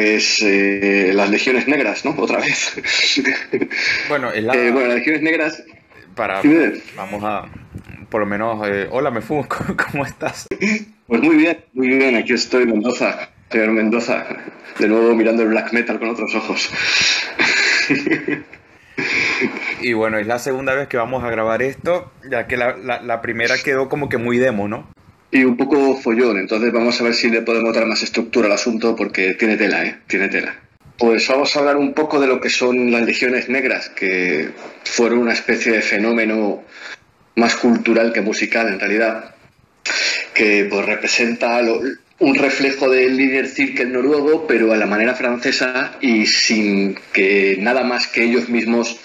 Pues eh, las legiones negras, ¿no? Otra vez. Bueno, la... bueno, las legiones negras... Para, vamos a, por lo menos, hola Mefu, ¿cómo estás? Pues muy bien, muy bien, aquí estoy en Mendoza, señor Mendoza, de nuevo mirando el black metal con otros ojos. Y bueno, es la segunda vez que vamos a grabar esto, ya que la, primera quedó como que muy demo, ¿no? Y un poco follón, entonces vamos a ver si le podemos dar más estructura al asunto porque tiene tela, ¿eh? Tiene tela. Pues vamos a hablar un poco de lo que son las legiones negras, que fueron una especie de fenómeno más cultural que musical en realidad, que pues representa un reflejo del líder Cirque noruego, pero a la manera francesa y sin que nada más que ellos mismos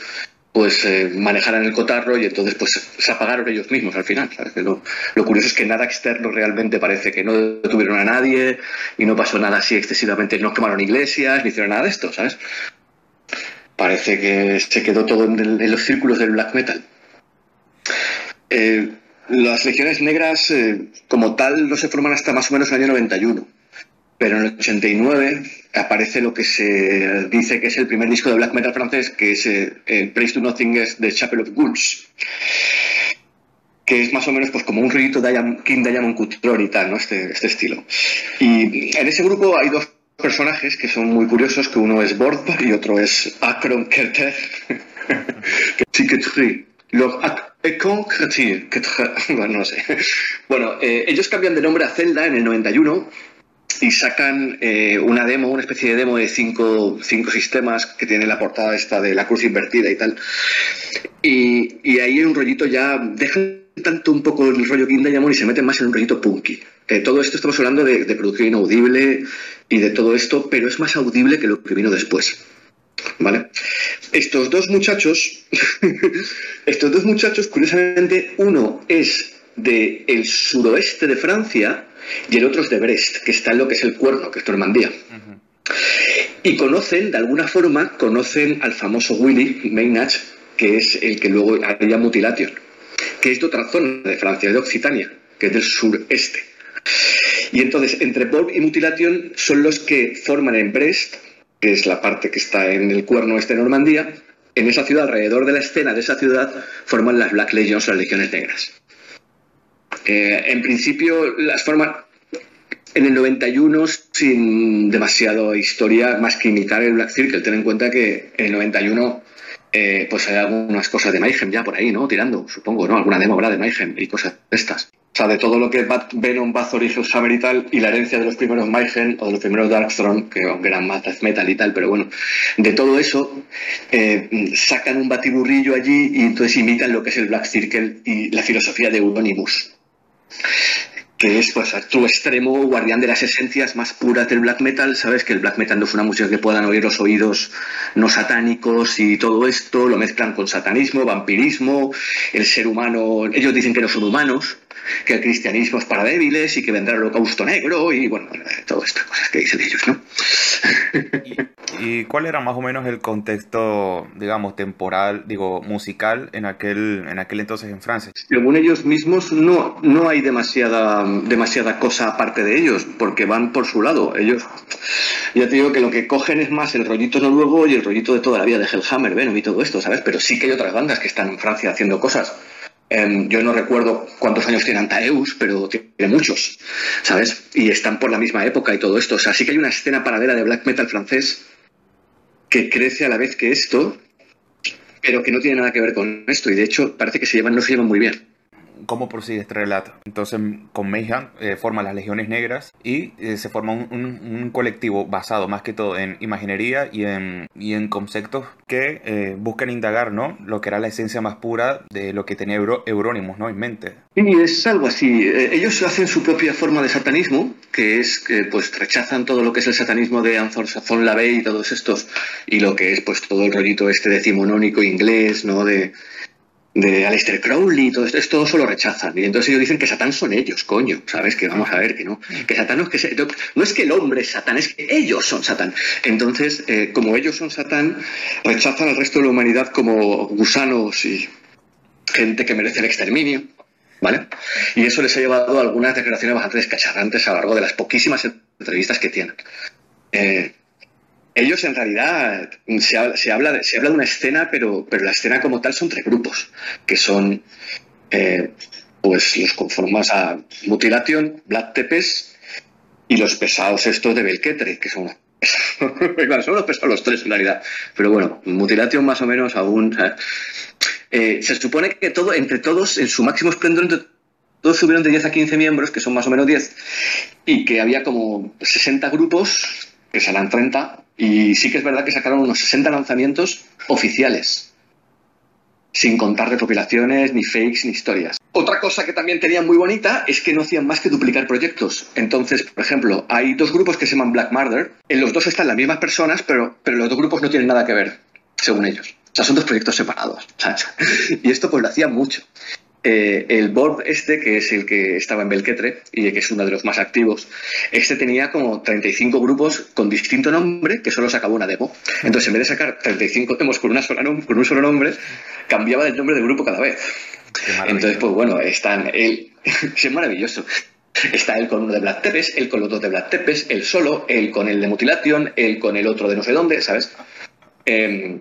pues eh, manejaran el cotarro y entonces pues se apagaron ellos mismos al final. Lo, curioso es que nada externo realmente parece que no tuvieron a nadie y no pasó nada así excesivamente, no quemaron iglesias, ni hicieron nada de esto, ¿sabes? Parece que se quedó todo en, los círculos del black metal. Eh, las legiones negras eh, como tal no se forman hasta más o menos el año 91 pero en el 89 aparece lo que se dice que es el primer disco de black metal francés, que es eh, el Praise to Nothing de Chapel of Ghouls, que es más o menos pues como un rollito de King Diamond Couture y tal, ¿no? Este, este estilo. Y en ese grupo hay dos personajes que son muy curiosos, que uno es Bord y otro es Akron Kerter, que bueno, no sé. Bueno, eh, ellos cambian de nombre a Zelda en el 91 y sacan eh, una demo, una especie de demo de cinco, cinco, sistemas que tiene la portada esta de la cruz invertida y tal. Y, y ahí hay un rollito ya, dejan tanto un poco el rollo King Diamond y se meten más en un rollito punky. Eh, todo esto estamos hablando de, de, producción inaudible y de todo esto, pero es más audible que lo que vino después. ¿Vale? Estos dos muchachos, estos dos muchachos, curiosamente, uno es del el suroeste de Francia y el otro es de Brest, que está en lo que es el cuerno, que es Normandía. Y conocen, de alguna forma, conocen al famoso Willy Maynard, que es el que luego haría Mutilation, que es de otra zona de Francia, de Occitania, que es del sureste. Y entonces, entre Bob y Mutilation son los que forman en Brest, que es la parte que está en el cuerno este de Normandía, en esa ciudad, alrededor de la escena de esa ciudad, forman las Black Legions, las Legiones Negras. Eh, en principio, las forman en el 91 sin demasiada historia más que imitar el Black Circle. Ten en cuenta que en el 91 eh, pues hay algunas cosas de Mayhem ya por ahí, ¿no? Tirando, supongo, ¿no? Alguna demo. De Mayhem y cosas de estas. O sea, de todo lo que es Venom, Bathor y Hammer y tal, y la herencia de los primeros Mayhem o de los primeros Darkthrone, que aunque eran más death metal y tal, pero bueno, de todo eso eh, sacan un batiburrillo allí y entonces imitan lo que es el Black Circle y la filosofía de Euronymous que es pues a tu extremo guardián de las esencias más puras del black metal, sabes que el black metal no es una música que puedan oír los oídos no satánicos y todo esto, lo mezclan con satanismo, vampirismo, el ser humano, ellos dicen que no son humanos, que el cristianismo es para débiles y que vendrá el holocausto negro y bueno, todas estas cosas que dicen ellos, ¿no? ¿Y, cuál era más o menos el contexto, digamos, temporal, digo, musical en aquel, en aquel entonces en Francia? Según ellos mismos, no, no hay demasiada, demasiada cosa aparte de ellos, porque van por su lado. Ellos, ya te digo que lo que cogen es más el rollito noruego y el rollito de toda la vida de Hellhammer, Venom y todo esto, ¿sabes? Pero sí que hay otras bandas que están en Francia haciendo cosas. Em, yo no recuerdo cuántos años tiene Antaeus, pero tiene muchos, ¿sabes? Y están por la misma época y todo esto. O sea, sí que hay una escena paralela de black metal francés que crece a la vez que esto, pero que no tiene nada que ver con esto. Y de hecho, parece que se llevan, no se llevan muy bien cómo prosigue este relato. Entonces, con Mayhem eh, forma las Legiones Negras y eh, se forma un, colectivo basado más que todo en imaginería y en, y en conceptos que eh, buscan indagar ¿no? lo que era la esencia más pura de lo que tenía Euro, Eurónimos ¿no? en mente. Sí, es algo así. Ellos hacen su propia forma de satanismo, que es que pues rechazan todo lo que es el satanismo de Anthony Sazón Lavey y todos estos, y lo que es pues todo el rollito este decimonónico inglés, ¿no? De, de Aleister Crowley, todo esto, esto lo rechazan. Y entonces ellos dicen que Satán son ellos, coño, ¿sabes? Que vamos a ver que no. Que Satán no es que, no es que el hombre es Satán, es que ellos son Satán. Entonces, eh, como ellos son Satán, rechazan al resto de la humanidad como gusanos y gente que merece el exterminio. ¿Vale? Y eso les ha llevado a algunas declaraciones bastante descacharrantes a lo largo de las poquísimas entrevistas que tienen. Eh, ellos en realidad se habla, se habla, de, se habla de una escena, pero, pero la escena como tal son tres grupos, que son eh, pues los conformas a Mutilation, Black Tepes y los pesados estos de Belquetre, que son los pesados los tres en realidad. Pero bueno, Mutilation más o menos aún. Eh, se supone que todo, entre todos, en su máximo esplendor, todos subieron de 10 a 15 miembros, que son más o menos 10, y que había como 60 grupos, que serán 30, y sí que es verdad que sacaron unos 60 lanzamientos oficiales, sin contar recopilaciones, ni fakes, ni historias. Otra cosa que también tenían muy bonita es que no hacían más que duplicar proyectos. Entonces, por ejemplo, hay dos grupos que se llaman Black Murder. En los dos están las mismas personas, pero, pero los dos grupos no tienen nada que ver, según ellos. O sea, son dos proyectos separados. Y esto pues lo hacía mucho. Eh, el board este, que es el que estaba en Belquetre y que es uno de los más activos, este tenía como 35 grupos con distinto nombre que solo sacaba una demo. Entonces, en vez de sacar 35 demos con, una sola con un solo nombre, cambiaba el nombre del grupo cada vez. Entonces, pues bueno, están él, es maravilloso. Está él con uno de Black Tepes, él con los dos de Black Tepes, él solo, él con el de Mutilation, él con el otro de no sé dónde, ¿sabes? Eh,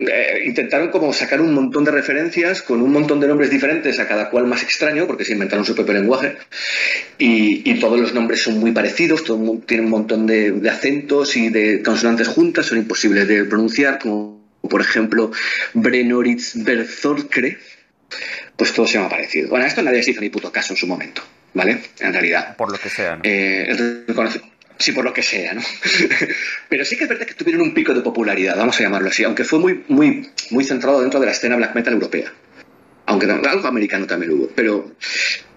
eh, intentaron como sacar un montón de referencias con un montón de nombres diferentes, a cada cual más extraño, porque se inventaron su propio lenguaje, y, todos los nombres son muy parecidos, todo, tienen un montón de, acentos y de consonantes juntas, son imposibles de pronunciar, como por ejemplo Brenoritz Berzorkre, pues todo se llama parecido. Bueno, esto nadie se hizo ni puto caso en su momento, ¿vale? En realidad. Por lo que sea. ¿no? Eh, Sí, por lo que sea, ¿no? Pero sí que es verdad que tuvieron un pico de popularidad, vamos a llamarlo así, aunque fue muy, muy, muy centrado dentro de la escena black metal europea. Aunque algo americano también hubo. Pero,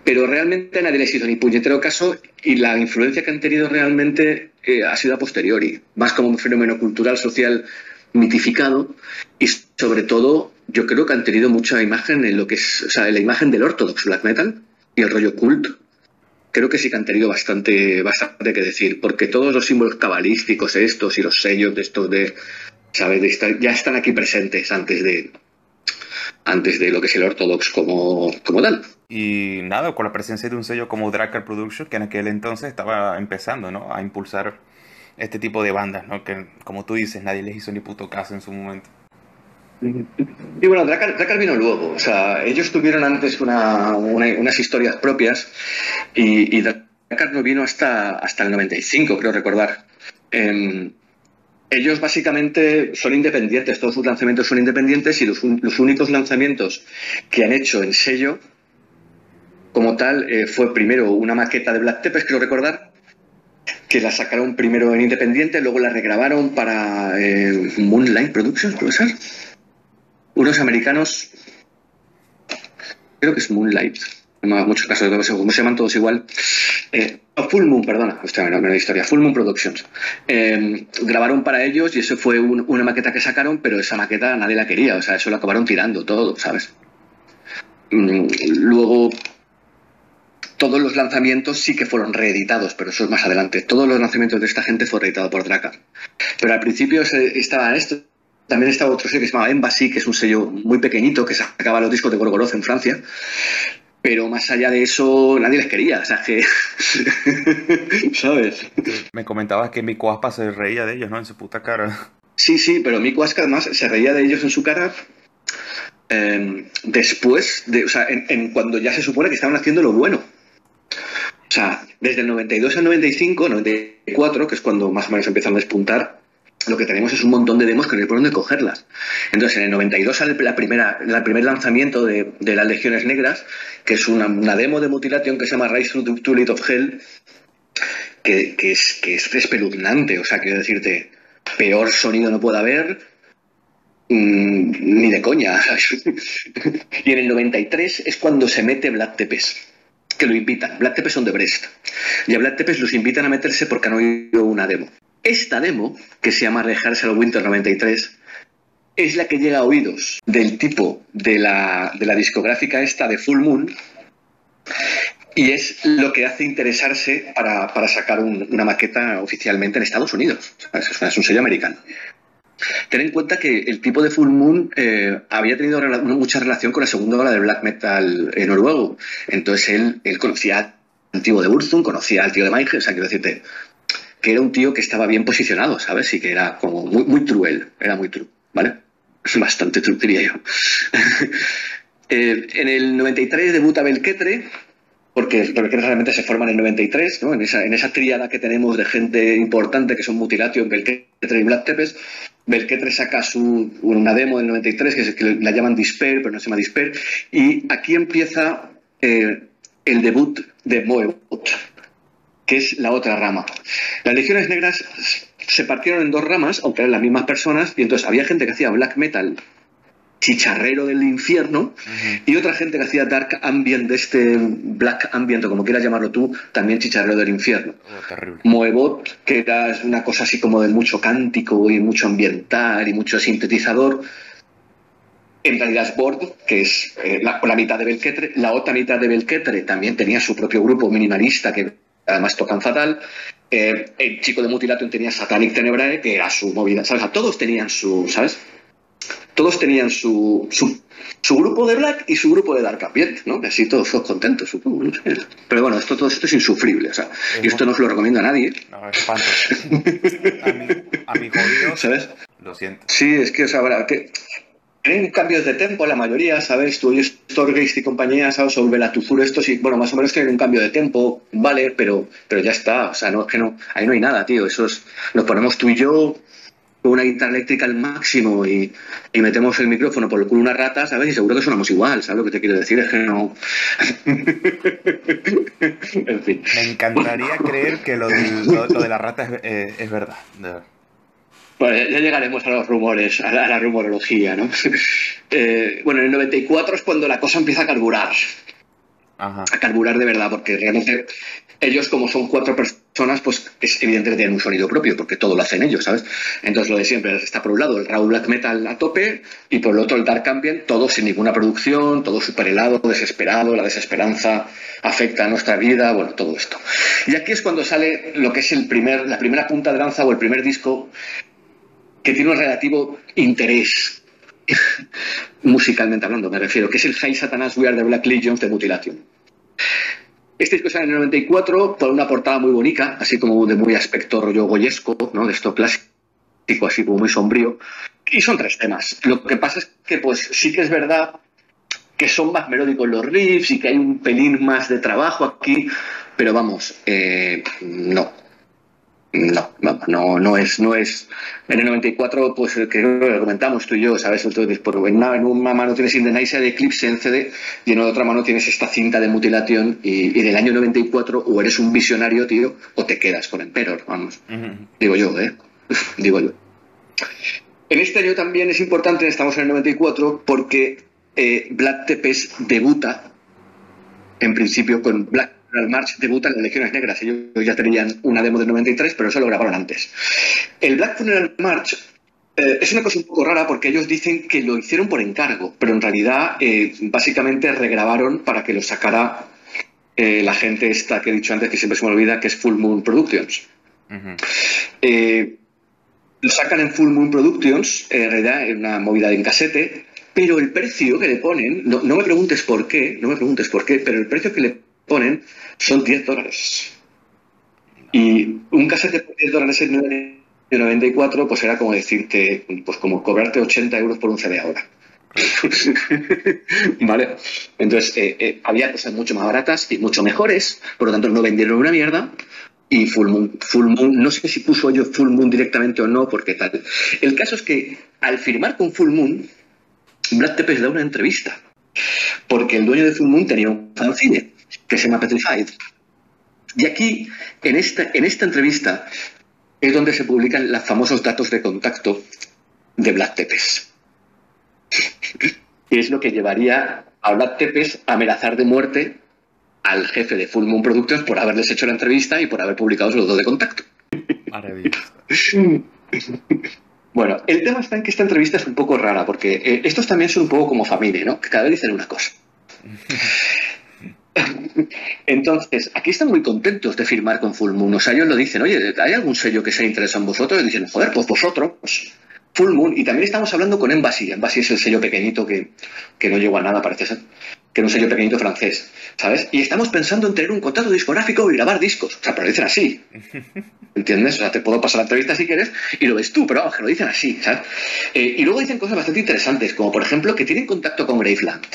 pero realmente nadie les hizo ni puñetero caso y la influencia que han tenido realmente eh, ha sido a posteriori, más como un fenómeno cultural, social mitificado y sobre todo yo creo que han tenido mucha imagen en lo que es, o sea, en la imagen del ortodox black metal y el rollo cult creo que sí que han tenido bastante, bastante que decir, porque todos los símbolos cabalísticos estos y los sellos de estos de, ¿sabes? ya están aquí presentes antes de antes de lo que es el Ortodox como, como tal. Y nada, con la presencia de un sello como Dracar Productions, que en aquel entonces estaba empezando, ¿no? A impulsar este tipo de bandas, ¿no? Que, como tú dices, nadie les hizo ni puto caso en su momento. Y bueno, Dracar, vino luego. O sea, ellos tuvieron antes unas historias propias y, y, Dracar no vino hasta, hasta el 95, creo recordar. Em, ellos básicamente son independientes, todos sus lanzamientos son independientes y los, únicos lanzamientos que han hecho en sello, como tal, eh, fue primero una maqueta de Black Tepes, creo recordar, que la sacaron primero en independiente, luego la regrabaron para eh, Moonlight Productions, ¿puede ser? Unos americanos, creo que es Moonlight, no me ¿cómo se llaman todos igual? Eh, Full Moon, perdona, una historia, Full Moon Productions. Eh, grabaron para ellos y eso fue una maqueta que sacaron, pero esa maqueta nadie la quería, o sea, eso lo acabaron tirando todo, ¿sabes? Mm, luego, todos los lanzamientos sí que fueron reeditados, pero eso es más adelante. Todos los lanzamientos de esta gente fueron reeditados por Dracar. Pero al principio estaba esto, también estaba otro sello que se llamaba Embassy, que es un sello muy pequeñito que sacaba los discos de Gorgoroth en Francia. Pero más allá de eso, nadie les quería. O sea, que. ¿Sabes? Me comentabas que Mico Aspa se reía de ellos, ¿no? En su puta cara. Sí, sí, pero Aspa además se reía de ellos en su cara em, después, de, o sea, en, cuando ya se supone que estaban haciendo lo bueno. O sea, desde el 92 al 95, 94, que es cuando más o menos empiezan a despuntar, lo que tenemos es un montón de demos que no hay por dónde cogerlas. Entonces, en el 92 sale la primera, el primer lanzamiento de, las Legiones Negras, que es una, demo de Mutilation que se llama Rise to the Tulip of Hell, que, es, que es espeluznante. O sea, quiero decirte, peor sonido no puede haber, mm, ni de coña. y en el 93 es cuando se mete Black Tepes que lo invitan. Black Tepes son de Brest. Y a Black Tepes los invitan a meterse porque han oído una demo. Esta demo, que se llama Rehearsal Winter 93, es la que llega a oídos del tipo de la, discográfica esta de Full Moon y es lo que hace interesarse para, sacar una maqueta oficialmente en Estados Unidos. Es, un sello americano. Ten en cuenta que el tipo de Full Moon eh, había tenido mucha relación con la segunda ola del black metal en noruego. Entonces él, él conocía al tío de Burzum, conocía al tío de Mike, o sea, quiero decirte, que era un tío que estaba bien posicionado, ¿sabes? Y que era como muy, muy true era muy true, ¿vale? Bastante true, diría yo. Eh, en el 93 debuta Belketre, porque Belketre realmente se forma en el 93, ¿no? En esa, en esa tríada que tenemos de gente importante que son Mutilation, Belketre y Black Tepes. Belketre saca su, una demo del 93 que, que la llaman Disper, pero no se llama Disper. Y aquí empieza eh, el debut de Moebot, que es la otra rama. Las legiones negras se partieron en dos ramas, aunque eran las mismas personas, y entonces había gente que hacía black metal chicharrero del infierno y otra gente que hacía dark ambient de este black ambient o como quieras llamarlo tú también chicharrero del infierno oh, Moebot que era una cosa así como de mucho cántico y mucho ambiental y mucho sintetizador en realidad es Bord, que es eh, la, mitad de Belketre. La otra mitad de Belketre también tenía su propio grupo minimalista que además tocan fatal. Eh, el chico de Mutilatum tenía Satanic Tenebrae, que era su movida, ¿sabes? todos tenían su, ¿sabes? Todos tenían su, su, grupo de Black y su grupo de Dark Ambient, ¿no? Así todos, contentos, supongo, no sé. Pero bueno, esto, todo esto es insufrible, o sea, y esto no se lo recomiendo a nadie. No, espanto. a mi, a mi jodido, ¿sabes? Lo siento. Sí, es que, o sea, que tienen cambios de tempo la mayoría, ¿sabes? Tú oyes Storgeist y compañía, ¿sabes? O Velatuzur, esto sí, bueno, más o menos tienen un cambio de tempo, vale, pero, pero ya está, o sea, no es que no, ahí no hay nada, tío, eso es, nos ponemos tú y yo con una guitarra eléctrica al máximo y, metemos el micrófono por el culo una rata, ¿sabes? Y seguro que sonamos igual, ¿sabes lo que te quiero decir? Es que no... en fin. Me encantaría creer que lo, de la rata es, eh, es de verdad. Bueno, ya llegaremos a los rumores, a la, rumorología, ¿no? Eh, bueno, en el 94 es cuando la cosa empieza a carburar. A carburar de verdad, porque realmente ellos, como son cuatro personas, pues es evidente que tienen un sonido propio, porque todo lo hacen ellos, ¿sabes? Entonces lo de siempre está por un lado el raw black metal a tope y por el otro el dark ambient, todo sin ninguna producción, todo super helado, desesperado, la desesperanza afecta a nuestra vida, bueno, todo esto. Y aquí es cuando sale lo que es el primer, la primera punta de lanza o el primer disco que tiene un relativo interés musicalmente hablando, me refiero, que es el High Satanás We Are the Black Legions de Mutilation. Este disco sale en el 94 por una portada muy bonita, así como de muy aspecto rollo goyesco, ¿no? de esto clásico, así como muy sombrío. Y son tres temas. Lo que pasa es que pues sí que es verdad que son más melódicos los riffs y que hay un pelín más de trabajo aquí, pero vamos, eh, no, no, no, no es, no es. En el 94, pues que lo comentamos tú y yo, ¿sabes? Entonces, por, en, una, en una mano tienes Indonesia de Eclipse en CD y en otra mano tienes esta cinta de mutilación y, y, del año 94 o eres un visionario, tío, o te quedas con Emperor, vamos. Digo yo, ¿eh? Digo yo. En este año también es importante, estamos en el 94, porque eh, Black Tepes debuta, en principio, con Black Funeral March debuta en las Legiones Negras. Ellos ya tenían una demo del 93, pero eso lo grabaron antes. El Black Funeral March eh, es una cosa un poco rara porque ellos dicen que lo hicieron por encargo, pero en realidad eh, básicamente regrabaron para que lo sacara eh, la gente esta que he dicho antes, que siempre se me olvida, que es Full Moon Productions. lo sacan en Full Moon Productions, en realidad en una movida en casete, pero el precio que le ponen, no, no me preguntes por qué, no me preguntes por qué, pero el precio que le ponen son 10 dólares. Y un casete por 10 dólares en el 94, pues era como decirte, pues como cobrarte 80 euros por un CD ahora. vale. Entonces, eh, eh, había cosas mucho más baratas y mucho mejores, por lo tanto no vendieron una mierda. Y Full Moon, Full Moon, no sé si puso yo Full Moon directamente o no, porque tal. El caso es que al firmar con Full Moon, Brad Tepes da una entrevista, porque el dueño de Full Moon tenía un fanzine que se llama Petrified. Y aquí, en esta, en esta entrevista, es donde se publican los famosos datos de contacto de Black Tepes. que es lo que llevaría a Black Tepes a amenazar de muerte al jefe de Full Moon Productions por haberles hecho la entrevista y por haber publicado los datos de contacto. Maravilloso. Bueno, el tema está en que esta entrevista es un poco rara, porque eh, estos también son un poco como familia, ¿no? Que cada vez dicen una cosa. Entonces, aquí están muy contentos de firmar con Full Moon. O sea, ellos lo dicen, oye, ¿hay algún sello que sea interesado en vosotros? Y dicen, joder, pues vosotros. Full Moon, y también estamos hablando con Embassy. Embassy es el sello pequeñito que, que no llegó a nada, parece ser. Que es un sello pequeñito francés, ¿sabes? Y estamos pensando en tener un contrato discográfico y grabar discos. O sea, pero lo dicen así. ¿Entiendes? O sea, te puedo pasar la entrevista si quieres y lo ves tú, pero vamos, que lo dicen así, ¿sabes? Eh, y luego dicen cosas bastante interesantes, como por ejemplo que tienen contacto con Graveland.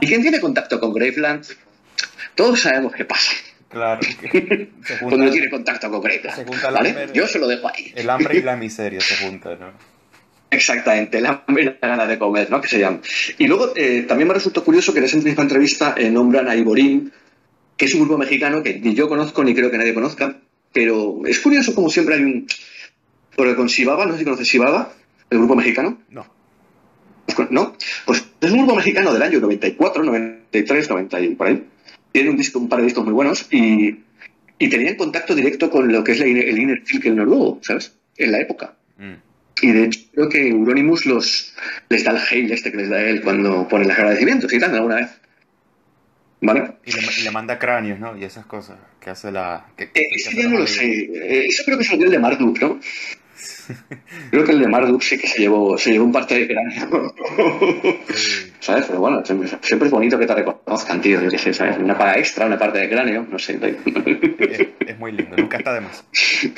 ¿Y quién tiene contacto con Graveland? Todos sabemos qué pasa. Claro. Cuando no tiene contacto con Graveland. ¿vale? Yo se lo dejo ahí. El hambre y la miseria se juntan, ¿no? Exactamente, el hambre y la gana de comer, ¿no? Que se llama. Y luego eh, también me resultó curioso que en esa misma entrevista eh, nombran a Iborín, que es un grupo mexicano que ni yo conozco ni creo que nadie conozca, pero es curioso como siempre hay un... Porque con Shibaba, no sé si conoces Shibaba, el grupo mexicano. No. ¿No? Pues es un grupo mexicano del año 94, 93, 90 y por ahí tienen un, disco, un par de discos muy buenos y, y tenían contacto directo con lo que es el Inner Circle noruego, ¿sabes? En la época. Mm. Y de hecho creo que Euronymous los, les da el hail este que les da él cuando ponen los agradecimientos y tal, alguna vez. ¿Vale? Y le, le, manda cráneos, ¿no? Y esas cosas que hace la... Que, eh, eso ya no lo sé. Eh, eso creo que es el de Marduk, ¿no? Creo que el de Marduk sí que se llevó, se llevó un parte de cráneo. ¿Sabes? Pero bueno, siempre, es bonito que te reconozcan, tío. Yo qué sé, ¿sabes? Una paga extra, una parte de cráneo, no sé. Es, muy lindo, nunca está de más. Sí,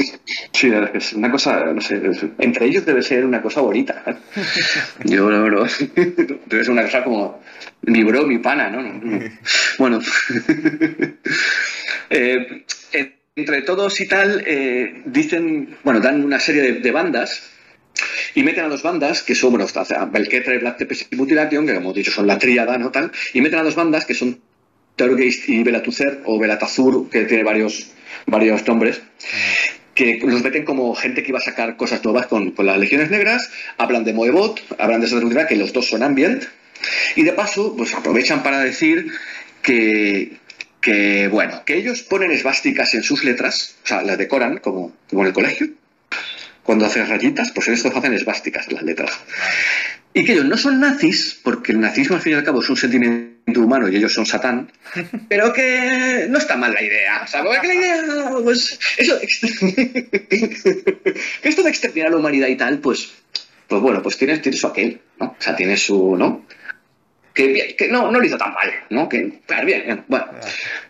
es una cosa, no sé, entre ellos debe ser una cosa bonita. ¿eh? Yo, no, no, debe ser una cosa como mi bro, mi pana, ¿no? Bueno, eh, entre todos y tal, eh, dicen, bueno, dan una serie de, bandas y meten a dos bandas que son, bueno, Belketre, Black Tepes y Mutilation, que como hemos dicho son la tríada, ¿no? Tal, y meten a dos bandas que son Terrorgeist y Belatuzer, o Belatazur, que tiene varios, varios nombres, que los meten como gente que iba a sacar cosas nuevas con, las Legiones Negras, hablan de Moebot, hablan de esa que los dos son ambient, y de paso, pues aprovechan para decir que, que, bueno, que ellos ponen esvásticas en sus letras, o sea, las decoran como, como en el colegio. Cuando hacen rayitas, pues en esto hacen esvásticas en las letras. Y que ellos no son nazis, porque el nazismo al fin y al cabo es un sentimiento humano y ellos son satán, pero que no está mal la idea. O sea, que la idea, pues, eso, que esto de exterminar a la humanidad y tal, pues, pues bueno, pues tiene, tiene su aquel, ¿no? O sea, tiene su, ¿no? Que, no, no lo hizo tan mal, ¿no? Que, bien, bueno.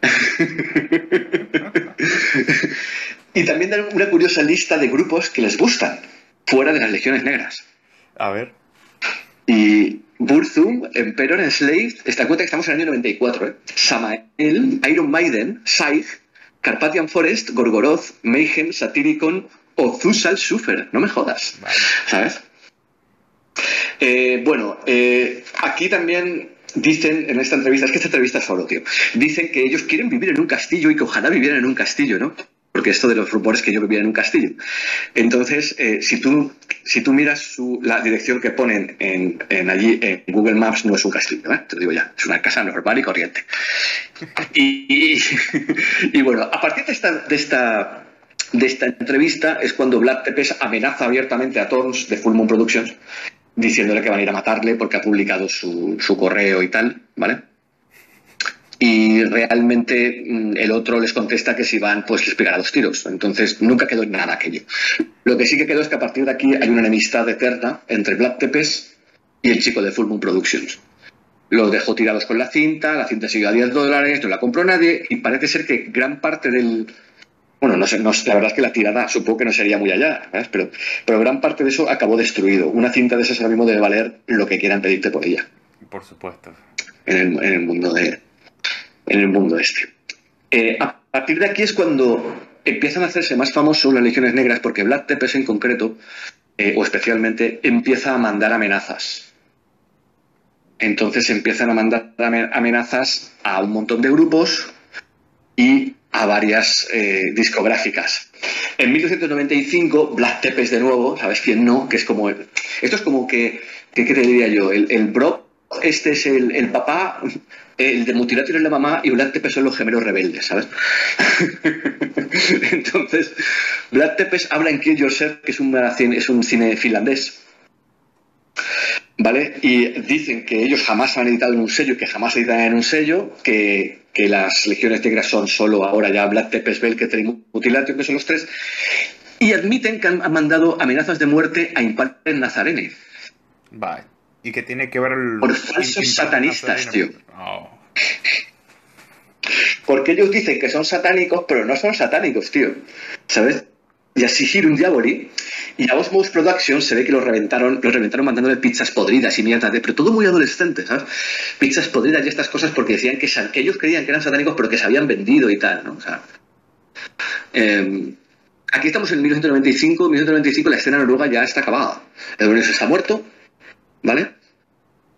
y también dan una curiosa lista de grupos que les gustan, fuera de las legiones negras. A ver. Y Burzum, Emperor, Enslaved, esta cuenta que estamos en el año 94, ¿eh? Samael, Iron Maiden, Scythe, Carpathian Forest, Gorgoroth, Mayhem, Satyricon o Zusal Sufer. No me jodas. ¿Sabes? Eh, bueno, eh, aquí también dicen en esta entrevista, es que esta entrevista es solo, tío, dicen que ellos quieren vivir en un castillo y que ojalá vivieran en un castillo, ¿no? Porque esto de los rumores que yo vivía en un castillo. Entonces, eh, si, tú, si tú miras la dirección que ponen en, allí en Google Maps, no es un castillo, ¿eh? te lo digo ya, es una casa normal y corriente. Y, bueno, a partir de esta, de esta de esta entrevista es cuando Vlad Tepes amenaza abiertamente a Thorns de Full Moon Productions diciéndole que van a ir a matarle porque ha publicado su, correo y tal, ¿vale? Y realmente mm, el otro les contesta que si van, pues les pegará los tiros. Entonces nunca quedó en nada aquello. Lo que sí que quedó es que a partir de aquí hay una enemistad eterna entre Black Tepes y el chico de Full Moon Productions. Los dejó tirados con la cinta, la cinta siguió a 10 dólares, no la compró nadie y parece ser que gran parte del, bueno, no sé, no, la verdad es que la tirada supongo que no sería muy allá, Pero, pero gran parte de eso acabó destruido. Una cinta de esas ahora mismo debe valer lo que quieran pedirte por ella. Por supuesto. En el, en el mundo de en el mundo este. Eh, a partir de aquí es cuando empiezan a hacerse más famosos las legiones negras porque Black Tepes en concreto, eh, o especialmente, empieza a mandar amenazas. Entonces empiezan a mandar amenazas a un montón de grupos y a varias eh, discográficas. En 1995, Black Tepes de nuevo, ¿sabes quién no? Que es como... esto es como que, ¿qué te diría yo? El, el este es el, papá, el de Mutilator es la mamá y Black Tepes son los gemelos rebeldes, ¿sabes? Entonces, Black Tepes habla en Kill Yourself, que es un, es un cine finlandés. ¿Vale? Y dicen que ellos jamás han editado en un sello, que jamás editan en un sello, que, que las legiones negras son solo ahora ya Black Tepes, Belketer y Mutilation, que son los tres. y admiten que han mandado amenazas de muerte a Impalter Nazarene. Vale. ¿Y qué tiene que ver el... Por falsos satanistas, tío. Porque ellos dicen que son satánicos, pero no son satánicos, tío. ¿Sabes? Y así un Diaboli y a Osmos Productions se ve que los reventaron, los reventaron mandándole pizzas podridas y mierda pero todo muy adolescente, ¿sabes? Pizzas podridas y estas cosas porque decían que, que ellos creían que eran satánicos pero que se habían vendido y tal, ¿no? O sea, em, aquí estamos en 1995, 1995 la escena noruega ya está acabada. El se está muerto, ¿vale?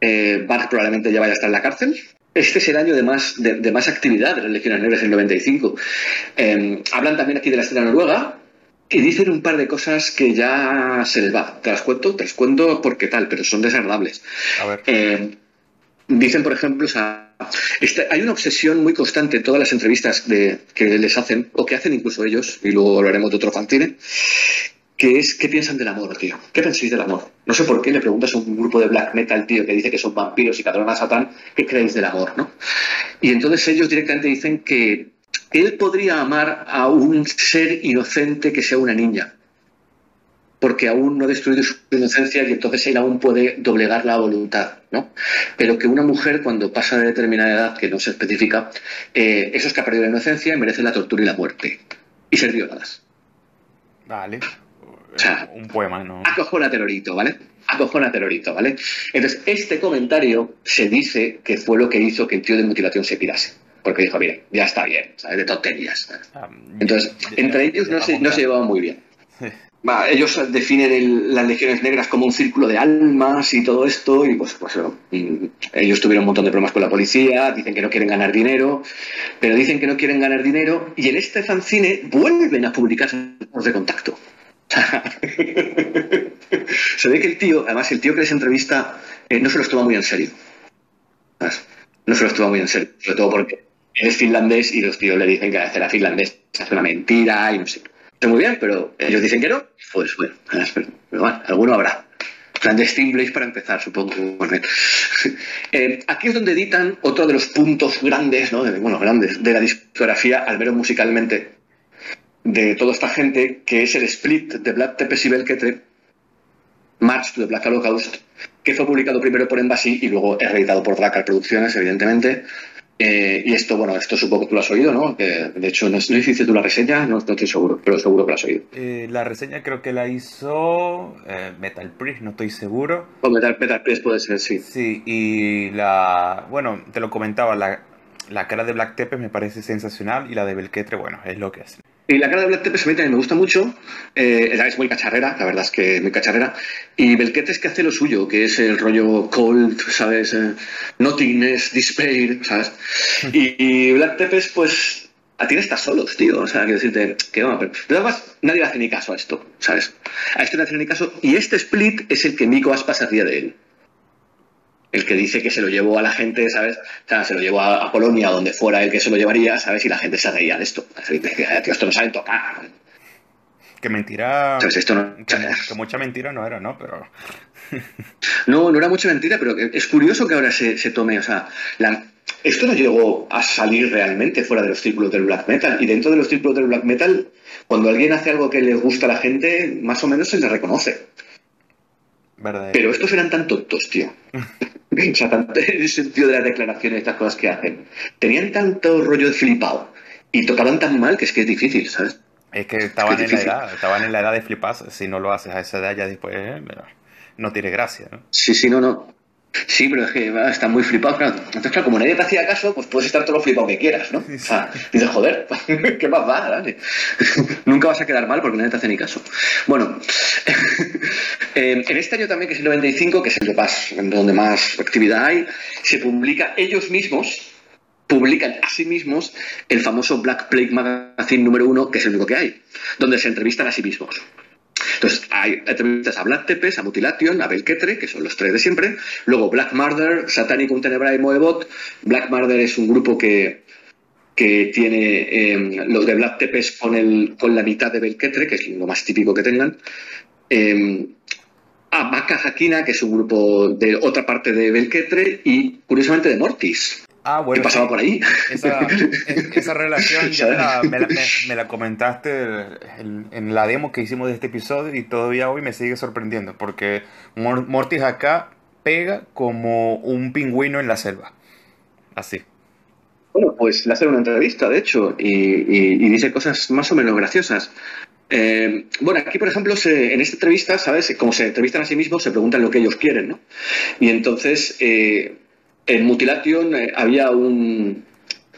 Eh, probablemente ya vaya a estar en la cárcel. Este es el año de más, de, más actividad de las legiones negras en el 95. Em, hablan también aquí de la escena noruega, y dicen un par de cosas que ya se les va. Te las cuento, te las cuento porque tal, pero son desagradables. A ver. Eh, dicen, por ejemplo, o sea, este, hay una obsesión muy constante en todas las entrevistas de, que les hacen, o que hacen incluso ellos, y luego hablaremos de otro fanzine, que es qué piensan del amor, tío. ¿Qué pensáis del amor? No sé por qué le preguntas a un grupo de black metal, tío, que dice que son vampiros y que a Satán, ¿qué creéis del amor, no? Y entonces ellos directamente dicen que él podría amar a un ser inocente que sea una niña, porque aún no ha destruido su inocencia y entonces él aún puede doblegar la voluntad, ¿no? Pero que una mujer cuando pasa de determinada edad, que no se especifica, eh, eso es que ha perdido la inocencia y merece la tortura y la muerte. Y ser violadas. Vale. O sea, un poema, ¿no? Acojona terrorito, ¿vale? Acojona terrorito, ¿vale? Entonces, este comentario se dice que fue lo que hizo que el tío de mutilación se pirase porque dijo, mire, ya está bien, ¿sabes? De tonterías. Ah, Entonces, entre ellos no se, no se llevaban muy bien. ellos definen las legiones negras como un círculo de almas y todo esto, y pues, pues ellos tuvieron un montón de problemas con la policía, dicen que no quieren ganar dinero, pero dicen que no quieren ganar dinero, y en este fanzine vuelven a publicar de contacto. se ve que el tío, además el tío que les entrevista, eh, no se los toma muy en serio. No se los toma muy en serio, sobre todo porque es finlandés y los tíos le dicen que hacer a finlandés es una mentira y no sé. Está muy bien, pero ellos dicen que no, pues bueno, bueno alguno habrá. Clandestine Blaze para empezar, supongo. Eh, aquí es donde editan otro de los puntos grandes, ¿no? De, bueno, grandes, de la discografía, al menos musicalmente, de toda esta gente, que es el split de Black Tepes y Belketre, March to the Black Holocaust, que fue publicado primero por Embassy y luego es reeditado por Dracar Producciones, evidentemente, eh, y esto, bueno, esto supongo que tú lo has oído, ¿no? De hecho, no, no hiciste tú la reseña, no, estoy seguro, pero seguro que lo has oído. Eh, la reseña creo que la hizo eh, Metal Priest, no estoy seguro. O Metal, Metal Priest puede ser, sí. Sí, y la. Bueno, te lo comentaba, la, la cara de Black Tepes me parece sensacional y la de Belketre, bueno, es lo que es. Y la cara de Black Tepes a mí también me gusta mucho. Eh, es muy cacharrera, la verdad es que muy cacharrera. Y Belquete es que hace lo suyo, que es el rollo cold, ¿sabes? Eh, nothingness, despair, ¿sabes? Y, Black Tepes, pues, a ti estás solos, tío. O sea, quiero decirte que no, pero además nadie le hace ni caso a esto, ¿sabes? A esto no le hace ni caso. Y este split es el que Nico Aspas hacía de él el que dice que se lo llevó a la gente, ¿sabes? O sea, se lo llevó a, Polonia, donde fuera el que se lo llevaría, ¿sabes? Y la gente se reía de esto. Tío, esto no saben tocar. Que mentira. Esto no... que, mucha mentira no era, ¿no? Pero. no, no era mucha mentira, pero es curioso que ahora se, tome. O sea, esto no llegó a salir realmente fuera de los círculos del black metal. Y dentro de los círculos del black metal, cuando alguien hace algo que le gusta a la gente, más o menos se le reconoce. Pero estos eran tan tontos, tío. o sea, tanto en el sentido de las declaraciones, estas cosas que hacen. Tenían tanto rollo de flipado y tocaban tan mal que es que es difícil, ¿sabes? Es que estaban en la edad, estaban en la edad de flipar. Si no lo haces a esa edad, ya después eh, no tiene gracia, ¿no? Sí, sí, no, no. Sí, pero es que está muy flipado. Claro. Entonces, claro, como nadie te hacía caso, pues puedes estar todo lo flipado que quieras, ¿no? O sea, dices, joder, ¿qué más va? Dale. Nunca vas a quedar mal porque nadie te hace ni caso. Bueno, eh, en este año también, que es el 95, que es el más, donde más actividad hay, se publica ellos mismos, publican a sí mismos el famoso Black Plague Magazine número uno, que es el único que hay, donde se entrevistan a sí mismos. Entonces, hay entrevistas a Black Tepes, a Mutilation, a Belketre, que son los tres de siempre. Luego Black Murder, Satánico, Tenebra y Moebot. Black Murder es un grupo que, que tiene em, los de Black Tepes con, el, con la mitad de Belketre, que es lo más típico que tengan. Eh, a Baka Hakina, que es un grupo de otra parte de Belketre, y curiosamente de Mortis. Ah, bueno. ¿Qué pasaba por ahí? Esa, relación ya me, la, comentaste en, la demo que hicimos de este episodio y todavía hoy me sigue sorprendiendo porque Mortis acá pega como un pingüino en la selva. Así. Bueno, pues le hace una entrevista, de hecho, y, dice cosas más o menos graciosas. Eh, bueno, aquí, por ejemplo, en esta entrevista, ¿sabes? Como se entrevistan a sí mismos, se preguntan lo que ellos quieren, ¿no? Y entonces, eh, en Mutilation eh, había un,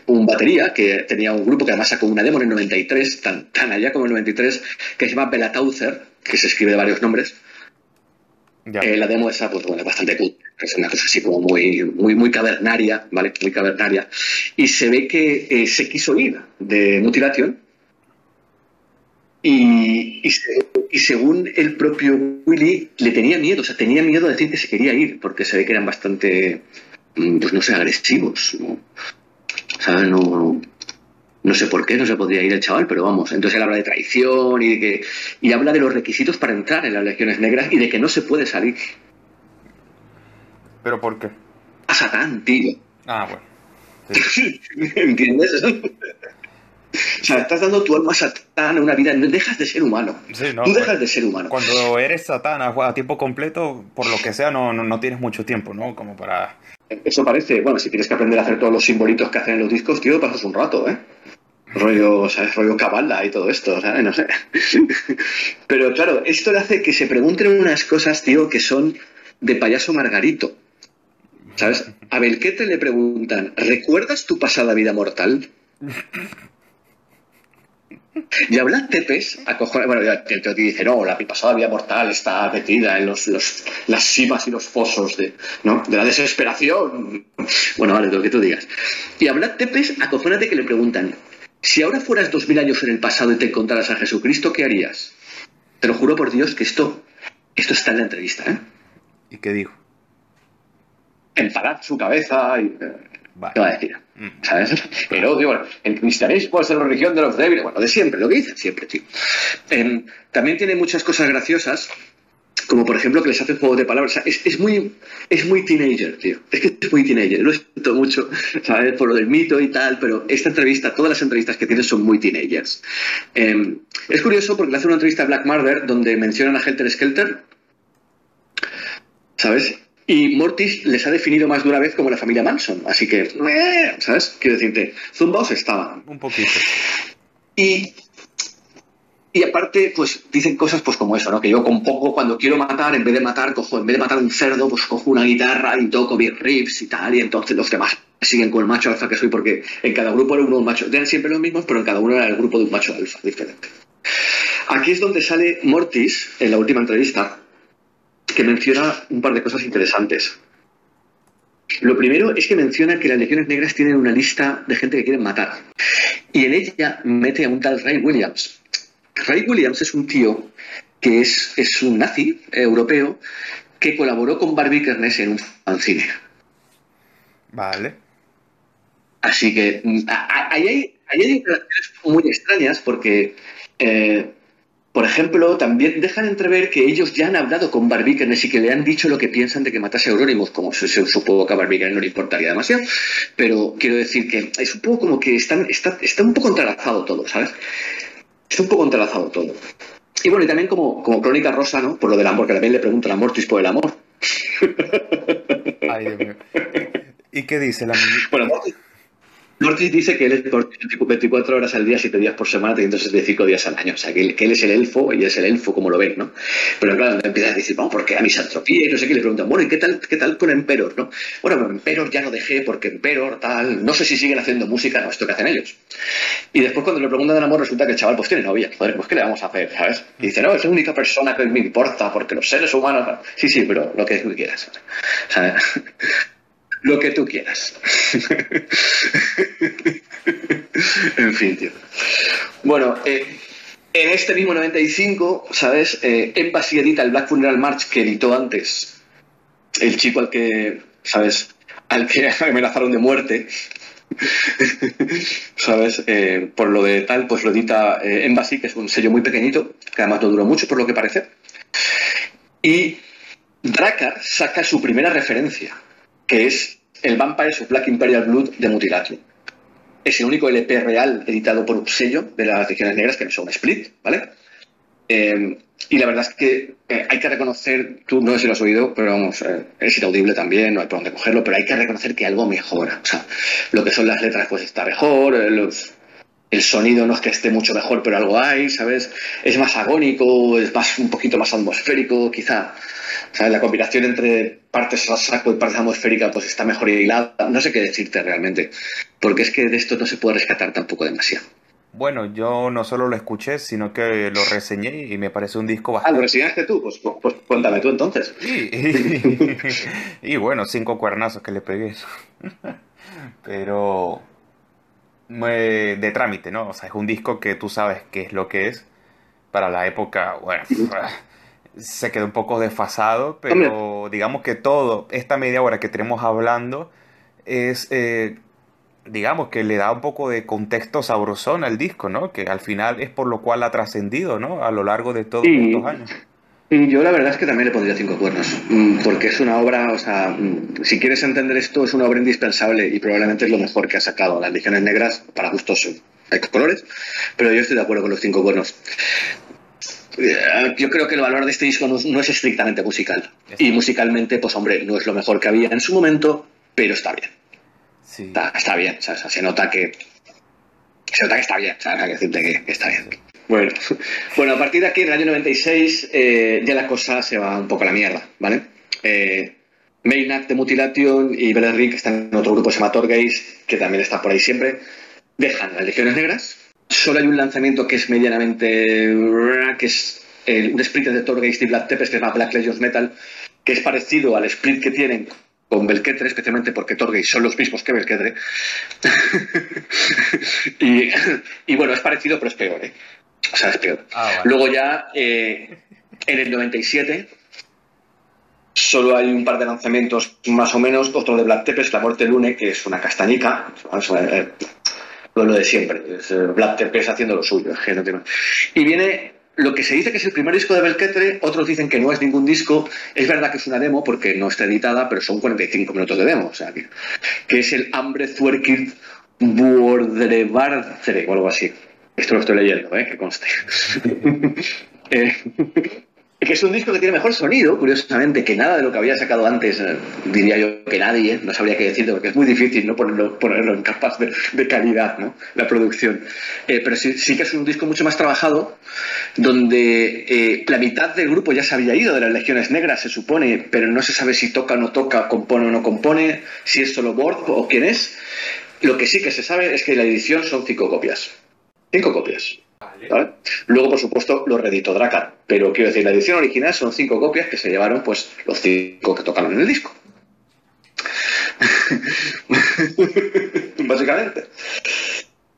batería que tenía un grupo que además sacó una demo en el 93, tan, tan allá como el 93, que se llama Belatauzer, que se escribe de varios nombres. Eh, la demo esa, pues bueno, es bastante cool. Es una cosa así como muy, muy, muy cavernaria, ¿vale? Muy cavernaria. Y se ve que eh, se quiso ir de Mutilation. Y, y, según el propio Willy, le tenía miedo, o sea, tenía miedo de decir que se quería ir, porque se ve que eran bastante pues no sé, agresivos. ¿no? No, no sé por qué no se podría ir el chaval, pero vamos. Entonces él habla de traición y de que y habla de los requisitos para entrar en las legiones negras y de que no se puede salir. ¿Pero por qué? A Satán, tío. Ah, bueno. ¿Entiendes? O sea, estás dando tu alma a Satán en una vida, no dejas de ser humano. Sí, no, Tú dejas pues, de ser humano. Cuando eres Satán a, tiempo completo, por lo que sea, no, no, tienes mucho tiempo, ¿no? Como para... Eso parece, bueno, si tienes que aprender a hacer todos los simbolitos que hacen en los discos, tío, pasas un rato, ¿eh? Rollo, ¿sabes? Rollo cabala y todo esto, ¿sabes? No sé. Pero claro, esto le hace que se pregunten unas cosas, tío, que son de payaso Margarito. ¿Sabes? A Belquete le preguntan, ¿recuerdas tu pasada vida mortal? Y habla Tepes, bueno, el te dice, no, la pasada vida mortal está metida en los, las cimas y los fosos de, ¿no? de la desesperación. Bueno, vale, lo que tú digas. Y habla Tepes, acojónate que le preguntan, si ahora fueras dos mil años en el pasado y te encontraras a Jesucristo, ¿qué harías? Te lo juro por Dios que esto, esto está en la entrevista, ¿eh? ¿Y qué dijo? Enfadar su cabeza y... Eh, ¿Qué va a decir? Mm. ¿Sabes? Pero, digo, bueno, el cristianismo es la religión de los débiles. Bueno, de siempre, lo que dicen siempre, tío. Em, también tiene muchas cosas graciosas, como por ejemplo que les hace juego de palabras. O sea, es, muy, es muy teenager, tío. Es que es muy teenager. Lo siento mucho, ¿sabes? Por lo del mito y tal, pero esta entrevista, todas las entrevistas que tiene son muy teenagers. Em, es curioso porque le hace una entrevista a Black Murder donde mencionan a Helter Skelter. ¿Sabes? Y Mortis les ha definido más de una vez como la familia Manson. Así que, eh, ¿sabes? Quiero decirte, zumbaos estaban. Un poquito. Y, y aparte, pues dicen cosas pues como eso, ¿no? Que yo con poco, cuando quiero matar, en vez de matar, cojo, en vez de matar un cerdo, pues cojo una guitarra y toco bien riffs y tal, y entonces los demás siguen con el macho alfa que soy, porque en cada grupo era uno un macho. Eran siempre los mismos, pero en cada uno era el grupo de un macho alfa diferente. Aquí es donde sale Mortis, en la última entrevista, que menciona un par de cosas interesantes. Lo primero es que menciona que las legiones negras tienen una lista de gente que quieren matar. Y en ella mete a un tal Ray Williams. Ray Williams es un tío que es, es un nazi europeo que colaboró con Barbie Kernes en un fanzine. Vale. Así que mm, ahí hay, hay muy extrañas porque eh, por ejemplo, también dejan entrever que ellos ya han hablado con Barbícanes y que le han dicho lo que piensan de que matase a Eurónimos, como se, supongo que a Barbícanes no le importaría demasiado, pero quiero decir que es un poco como que están, está, está un poco entrelazado todo, ¿sabes? Está un poco entrelazado todo. Y bueno, y también como, como crónica rosa, ¿no? Por lo del amor, que también le preguntan a Mortis por el amor. Ay, Dios mío. ¿Y qué dice la Bueno, Mortis dice que él es 24 horas al día, 7 días por semana, 365 días al año. O sea, que él, es el elfo y es el elfo como lo ven, ¿no? Pero claro, empieza a decir, vamos, ¿por qué a misantropía? Y no sé qué, le preguntan, bueno, ¿y qué tal, qué tal con Emperor, no? Bueno, Emperor ya no dejé porque Emperor tal, no sé si siguen haciendo música, no, esto que hacen ellos. Y después cuando le preguntan del amor, resulta que el chaval pues tiene novia. Joder, pues ¿qué le vamos a hacer, sabes? Y dice, no, es la única persona que me importa porque los seres humanos... Sí, sí, pero lo que quieras. ¿sabes? lo que tú quieras. en fin, tío. Bueno, eh, en este mismo 95, ¿sabes? Eh, Embassy edita el Black Funeral March que editó antes el chico al que, ¿sabes? Al que amenazaron de muerte. ¿Sabes? Eh, por lo de tal, pues lo edita eh, Embassy, que es un sello muy pequeñito, que además no duró mucho, por lo que parece. Y Drakkar saca su primera referencia, que es el Vampires of Black Imperial Blood de Mutilation. Es el único LP real editado por un sello de las Legiones Negras, que no son split, ¿vale? Eh, y la verdad es que eh, hay que reconocer, tú no sé si lo has oído, pero vamos, eh, es inaudible también, no hay por dónde cogerlo, pero hay que reconocer que algo mejora. O sea, lo que son las letras pues está mejor, el sonido no es que esté mucho mejor, pero algo hay, ¿sabes? Es más agónico, es más un poquito más atmosférico, quizá. ¿sabes? La combinación entre partes saco y partes atmosféricas pues está mejor hilada. No sé qué decirte realmente, porque es que de esto no se puede rescatar tampoco demasiado. Bueno, yo no solo lo escuché, sino que lo reseñé y me parece un disco bastante... Ah, ¿lo reseñaste tú? Pues, pues, pues cuéntame tú entonces. Y, bueno, cinco cuernazos que le pegué. Pero... De trámite, ¿no? O sea, es un disco que tú sabes qué es lo que es. Para la época, bueno, se quedó un poco desfasado, pero digamos que todo, esta media hora que tenemos hablando, es... Eh, digamos que le da un poco de contexto sabrosón al disco, ¿no? Que al final es por lo cual ha trascendido, ¿no? A lo largo de todos estos años. Y yo la verdad es que también le pondría cinco cuernos, mm, porque es una obra, o sea, mm, si quieres entender esto, es una obra indispensable y probablemente es lo mejor que ha sacado. Las Legiones Negras, para gustos, hay colores, pero yo estoy de acuerdo con los cinco cuernos. Eh, yo creo que el valor de este disco no, es estrictamente musical. Y musicalmente, pues hombre, no es lo mejor que había en su momento, pero está bien. Está, bien, se nota que se nota que está bien, hay que decirte que, está bien. Bueno, bueno, a partir de aquí, en el año 96, eh, ya la cosa se va un poco a la mierda, ¿vale? Eh, de Mutilation y Rick, que están en otro grupo, se llama Torgeis, que también está por ahí siempre, dejan las Legiones Negras. Solo hay un lanzamiento que es medianamente. que es un split de Torgeis y Black Tepes, que se llama Black Legends Metal, que es parecido al split que tienen con Belketre, especialmente porque Torgay son los mismos que Belketre. y, bueno, es parecido, pero es peor, ¿eh? O sea, es peor. Ah, Luego ya, eh, en el 97, solo hay un par de lanzamientos más o menos, otro de Black Tepes, La Muerte Lune, que es una castañica, eh, lo de siempre, es Black Tepes haciendo lo suyo. Y viene lo que se dice que es el primer disco de Belketre, otros dicen que no es ningún disco. Es verdad que es una demo porque no está editada, pero son 45 minutos de demo. O sea, que, es el Hambre Zuerkir Buordrebarcere o algo así. Esto lo estoy leyendo, ¿eh? que conste. eh, que es un disco que tiene mejor sonido, curiosamente, que nada de lo que había sacado antes, eh, diría yo que nadie, no sabría qué decirte, porque es muy difícil ¿no? ponerlo, ponerlo en capas de, calidad, ¿no? la producción. Eh, pero sí, sí, que es un disco mucho más trabajado, donde eh, la mitad del grupo ya se había ido de las Legiones Negras, se supone, pero no se sabe si toca o no toca, compone o no compone, si es solo Borg o quién es. Lo que sí que se sabe es que la edición son cinco copias. Cinco copias. Luego, por supuesto, lo reeditó Dracar. Pero quiero decir, la edición original son cinco copias que se llevaron pues los cinco que tocaron en el disco. Básicamente.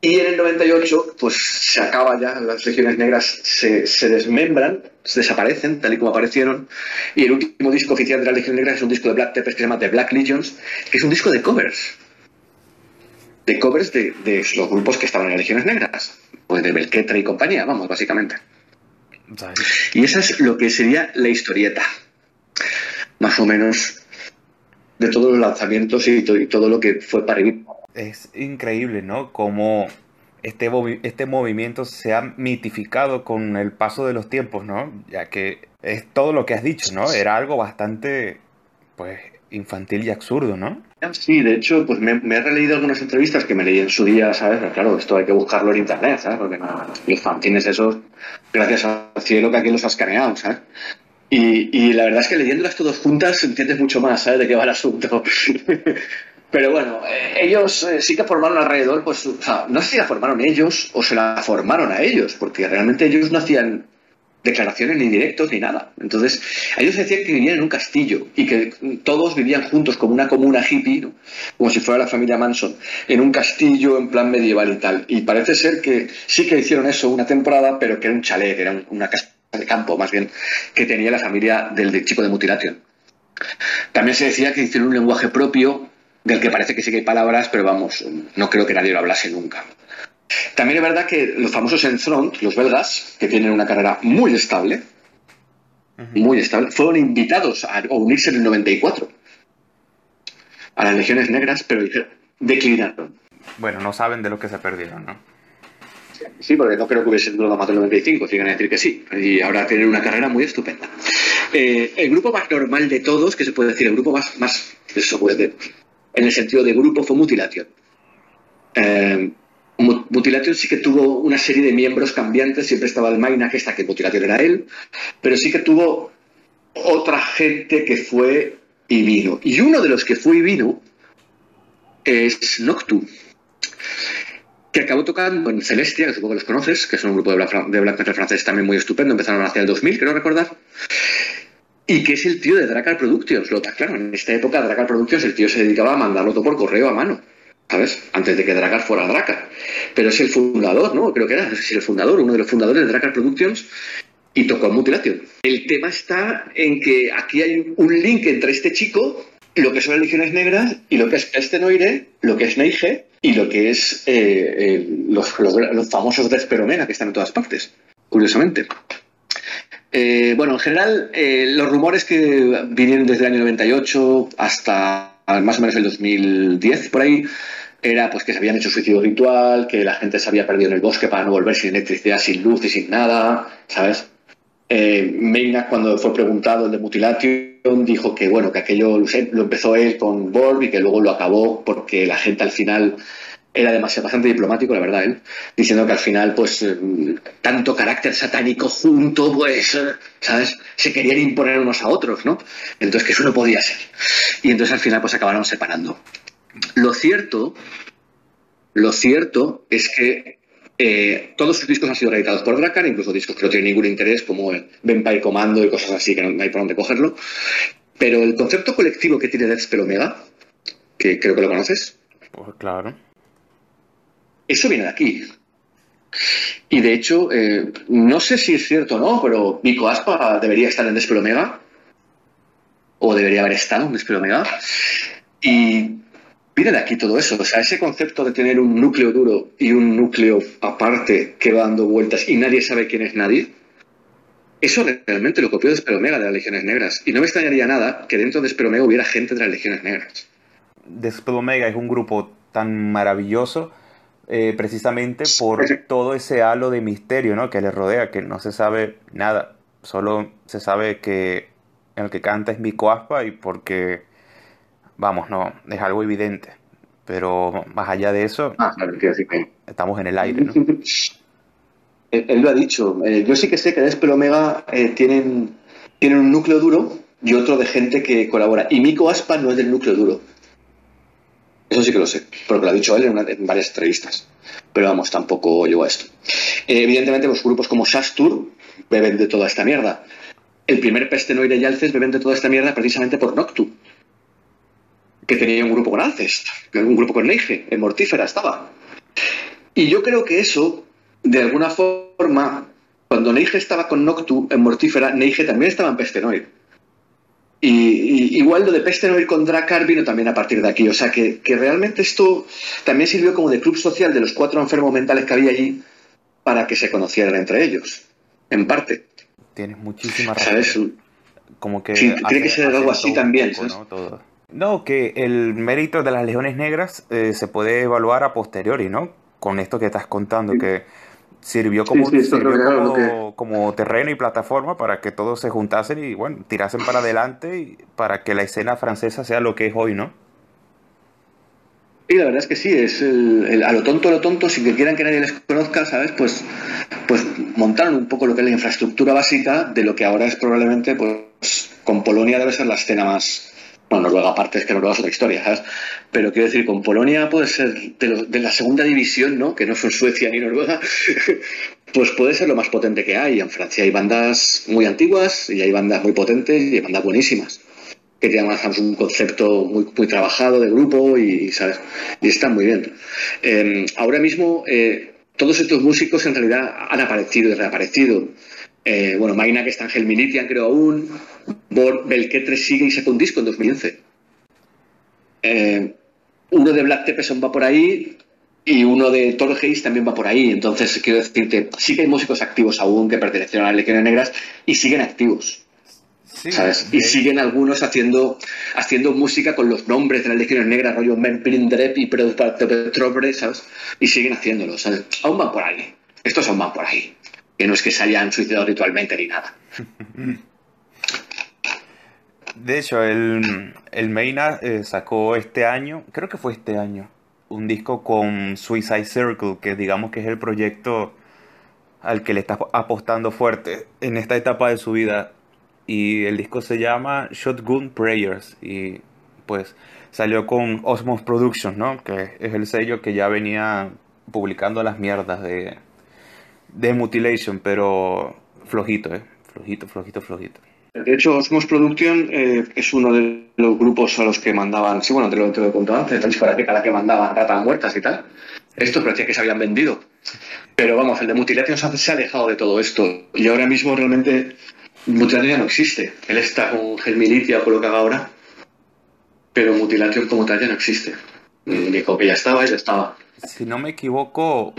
Y en el 98, pues se acaba ya, las legiones negras se, se, desmembran, se desaparecen, tal y como aparecieron. Y el último disco oficial de las legiones negras es un disco de Black Tepes que se llama The Black Legions, que es un disco de covers. De covers de, de los grupos que estaban en las legiones negras pues de Belquetra y compañía, vamos, básicamente. Y esa es lo que sería la historieta, más o menos, de todos los lanzamientos y, todo lo que fue para vivir. Es increíble, ¿no? Como este, este movimiento se ha mitificado con el paso de los tiempos, ¿no? Ya que es todo lo que has dicho, ¿no? Era algo bastante, pues, infantil y absurdo, ¿no? Sí, de hecho, pues me, he releído algunas entrevistas que me leí en su día, ¿sabes? Claro, esto hay que buscarlo en internet, ¿sabes? Porque los fanzines esos, gracias al cielo que aquí los has escaneado, ¿sabes? Y, y la verdad es que leyéndolas todas juntas entiendes mucho más, ¿sabes? De qué va el asunto. Pero bueno, eh, ellos eh, sí que formaron alrededor, pues, o sea, no sé si la formaron ellos o se la formaron a ellos, porque realmente ellos no hacían declaraciones ni directos ni nada. Entonces, ellos decían que vivían en un castillo y que todos vivían juntos como una comuna hippie, como si fuera la familia Manson, en un castillo en plan medieval y tal. Y parece ser que sí que hicieron eso una temporada, pero que era un chalet, era una casa de campo más bien, que tenía la familia del, chico de Mutilation. También se decía que hicieron un lenguaje propio del que parece que sí que hay palabras, pero vamos, no creo que nadie lo hablase nunca. También es verdad que los famosos Enthroned, los belgas, que tienen una carrera muy estable, muy estable, fueron invitados a unirse en el 94. a las legiones negras, pero declinaron. Bueno, no saben de lo que se perdieron, ¿no? Sí, porque no creo que hubiese durado más del 95, siguen a decir que sí. Y ahora tienen una carrera muy estupenda. Eh, el grupo más normal de todos, que se puede decir, el grupo más, más eso puede, en el sentido de grupo, fue Mutilation. Eh, Mutilation sí que tuvo una serie de miembros cambiantes, siempre estaba el Maina, que está que Mutilation era él, pero sí que tuvo otra gente que fue y vino. Y uno de los que fue y vino es Noctu, que acabó tocando en Celestia, que supongo que los conoces, que es un grupo de Black, Metal francés también muy estupendo, empezaron hacia el 2000, creo recordar, y que es el tío de Dracar Productions. Lo, claro, en esta época Dracar Productions el tío se dedicaba a mandarlo todo por correo a mano. ¿Sabes? Antes de que Dracar fuera Dracar. Pero es el fundador, ¿no? Creo que era, es el fundador, uno de los fundadores de Dracar Productions y tocó Mutilation. El tema está en que aquí hay un link entre este chico, lo que son las legiones negras, y lo que es Estenoire, lo que es Neige, y lo que es eh, eh, los, los, famosos de Esperomena, que están en todas partes, curiosamente. Eh, bueno, en general, los rumores que vinieron desde el año 98 hasta más o menos el 2010, por ahí, era pues que se habían hecho suicidio ritual, que la gente se había perdido en el bosque para no volver sin electricidad, sin luz y sin nada, ¿sabes? Eh, cuando fue preguntado el de Mutilation, dijo que bueno, que aquello lo empezó él con Borg y que luego lo acabó porque la gente al final era demasiado bastante diplomático, la verdad, él, diciendo que al final, pues, eh, tanto carácter satánico junto, pues, ¿sabes? Se querían imponer unos a otros, ¿no? Entonces que eso no podía ser. Y entonces al final, pues, acabaron separando. Lo cierto, lo cierto es que eh, todos sus discos han sido reeditados por Dracar, incluso discos que no tienen ningún interés, como Vampire Commando y cosas así, que no hay por dónde cogerlo. Pero el concepto colectivo que tiene Death Spell Omega, que creo que lo conoces. Pues claro. Eso viene de aquí. Y de hecho, eh, no sé si es cierto o no, pero Nico Aspa debería estar en Despel Omega. O debería haber estado en Despel Omega. Y viene de aquí todo eso. O sea, ese concepto de tener un núcleo duro y un núcleo aparte que va dando vueltas y nadie sabe quién es nadie. Eso realmente lo copió de Omega de las Legiones Negras. Y no me extrañaría nada que dentro de Omega hubiera gente de las Legiones Negras. Omega es un grupo tan maravilloso eh, precisamente por todo ese halo de misterio ¿no? que le rodea, que no se sabe nada. Solo se sabe que el que canta es Mico Aspa y porque vamos, no, es algo evidente. Pero más allá de eso, ah, estamos en el aire, ¿no? él, lo ha dicho. Eh, yo sí que sé que Despel Omega eh, tienen, tienen un núcleo duro y otro de gente que colabora. Y Mico Aspa no es del núcleo duro. Eso sí que lo sé, porque lo ha dicho él en, varias entrevistas. Pero vamos, tampoco llegó a esto. Eh, evidentemente, los grupos como Shastur beben de toda esta mierda. El primer Pestenoide y Alces beben de toda esta mierda precisamente por Noctu que tenía un grupo con Alcest, un grupo con Neige, en Mortífera estaba. Y yo creo que eso, de alguna forma, cuando Neige estaba con Noctu en Mortífera, Neige también estaba en Pestenoid. Y, igual lo de Pestenoid con Dracar vino también a partir de aquí. O sea que, realmente esto también sirvió como de club social de los cuatro enfermos mentales que había allí para que se conocieran entre ellos, en parte. Tienes muchísima razón. Como que. Sí, tiene que ser algo así también. ¿no? Que el mérito de las Legiones Negras eh, se puede evaluar a posteriori, ¿no? Con esto que estás contando, que sirvió, como, como, terreno y plataforma para que todos se juntasen y, bueno, tirasen para adelante y para que la escena francesa sea lo que es hoy, ¿no? Sí, la verdad es que sí, es el, a lo tonto, a lo tonto, sin que quieran que nadie les conozca, ¿sabes? Pues, pues montaron un poco lo que es la infraestructura básica de lo que ahora es probablemente, pues, con Polonia debe ser la escena más, bueno, Noruega aparte es que Noruega es otra historia, ¿sabes? Pero quiero decir, con Polonia puede ser de, la segunda división, ¿no? Que no son Suecia ni Noruega, pues puede ser lo más potente que hay. En Francia hay bandas muy antiguas y hay bandas muy potentes y hay bandas buenísimas que tienen un concepto muy, muy trabajado de grupo y, ¿sabes? Y están muy bien. Em, ahora mismo, eh, todos estos músicos en realidad han aparecido y reaparecido. Eh, bueno, Maina, que está en Helminitian, creo aún. Belketre sigue y saca un disco en 2011. Eh, uno de Black Tepeson va por ahí y uno de Torgeis también va por ahí. Entonces, quiero decirte, sí que hay músicos activos aún que pertenecen a las Legiones Negras y siguen activos. ¿sabes? Y siguen algunos haciendo, haciendo música con los nombres de las legiones negras, rollo Merpindrep y Petrobre, ¿sabes? Y siguen haciéndolo, ¿sabes? Aún van por ahí. Estos aún van por ahí. No es que se hayan suicidado ritualmente ni nada. De hecho, el, el eh, sacó este año, creo que fue este año, un disco con Suicide Circle, que digamos que es el proyecto al que le está apostando fuerte en esta etapa de su vida. Y el disco se llama Shotgun Prayers. Y pues salió con Osmos Productions, ¿no? Que es el sello que ya venía publicando las mierdas de, de Mutilation, pero flojito, ¿eh? Flojito, flojito, flojito. De hecho, Osmos Production eh, es uno de los grupos a los que mandaban, sí, bueno, te lo, te lo he contado antes, a la que mandaban ratas muertas y tal. Esto parecía que se habían vendido. Pero vamos, el de Mutilation se ha alejado de todo esto. Y ahora mismo realmente Mutilation ya no existe. Él está con Gelmilitia por lo que haga ahora. Pero Mutilation como tal ya no existe. Dijo que ya estaba y ya estaba. Si no me equivoco,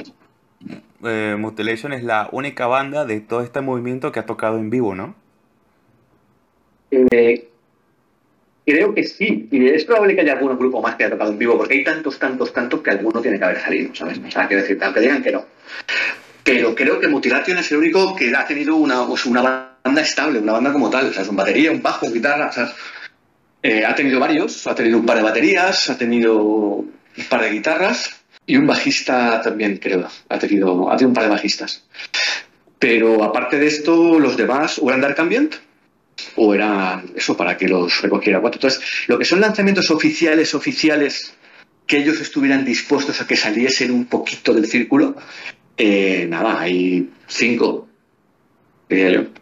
eh, Mutilation es la única banda de todo este movimiento que ha tocado en vivo, ¿no? Eh, Creo que sí, y es probable que haya algún grupo más que haya tocado en vivo, porque hay tantos, tantos, tantos que alguno tiene que haber salido, ¿sabes? O sea, quiero decir, aunque digan que no. Pero creo que Mutilation es el único que ha tenido una, una banda estable, una banda como tal, o sea, es un batería, un bajo, guitarra, o eh, ha tenido varios, ha tenido un par de baterías, ha tenido un par de guitarras y un bajista también, creo, ha tenido, ha tenido un par de bajistas. Pero aparte de esto, los demás, o eran Dark Ambient, o era eso para que los recogiera cuatro. Entonces, lo que son lanzamientos oficiales, oficiales, que ellos estuvieran dispuestos a que saliesen un poquito del círculo, eh, nada, hay cinco,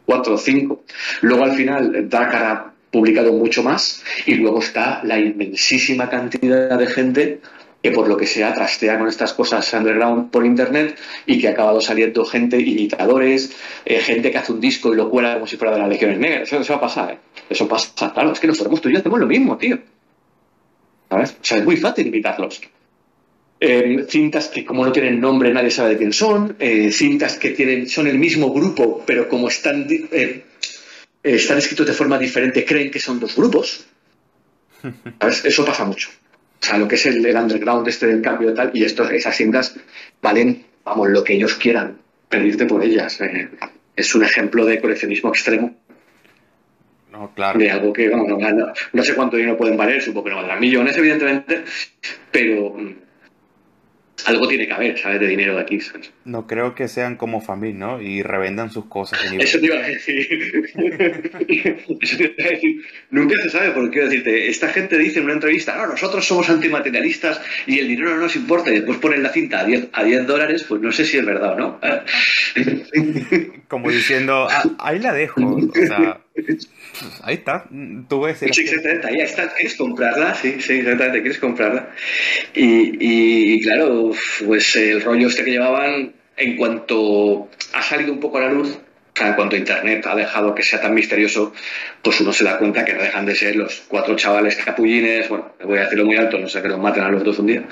cuatro o cinco. Luego al final Dakar ha publicado mucho más y luego está la inmensísima cantidad de gente que por lo que sea trastea con estas cosas underground por internet y que ha acabado saliendo gente, imitadores, eh, gente que hace un disco y lo cuela como si fuera de las legiones negras. Eso, va a pasar, ¿eh? Eso pasa. Claro, es que nosotros tú y yo hacemos lo mismo, tío. ¿Sabes? O sea, es muy fácil imitarlos. Eh, cintas que como no tienen nombre nadie sabe de quién son, cintas que tienen, son el mismo grupo, pero como están, están escritos de forma diferente, creen que son dos grupos. ¿Sabes? Eso pasa mucho. O sea, lo que es el, underground este del cambio y tal, y esto, esas cintas valen, vamos, lo que ellos quieran, pedirte por ellas. Eh, es un ejemplo de coleccionismo extremo. No, claro. De algo que, vamos, no, no sé cuánto dinero pueden valer, supongo que no valdrán millones, evidentemente, pero algo tiene que haber, ¿sabes? De dinero de aquí. No creo que sean como familia, ¿no? Y revendan sus cosas. Eso te iba a decir. Eso te iba a decir. Nunca se sabe, porque quiero decirte, esta gente dice en una entrevista, no, nosotros somos antimaterialistas y el dinero no nos importa, y después ponen la cinta a 10, a 10 dólares, pues no sé si es verdad o no. como diciendo, ah, ahí la dejo. O sea, ahí está. Tú ves. Sí, exactamente. Ahí está. ¿Quieres comprarla? Sí, sí, exactamente. ¿Quieres comprarla? Y, y, claro, pues el rollo este que llevaban, en cuanto ha salido un poco a la luz, o sea, en cuanto Internet ha dejado que sea tan misterioso, pues uno se da cuenta que no dejan de ser los cuatro chavales capullines, bueno, voy a decirlo muy alto, no sé que los maten a los dos un día.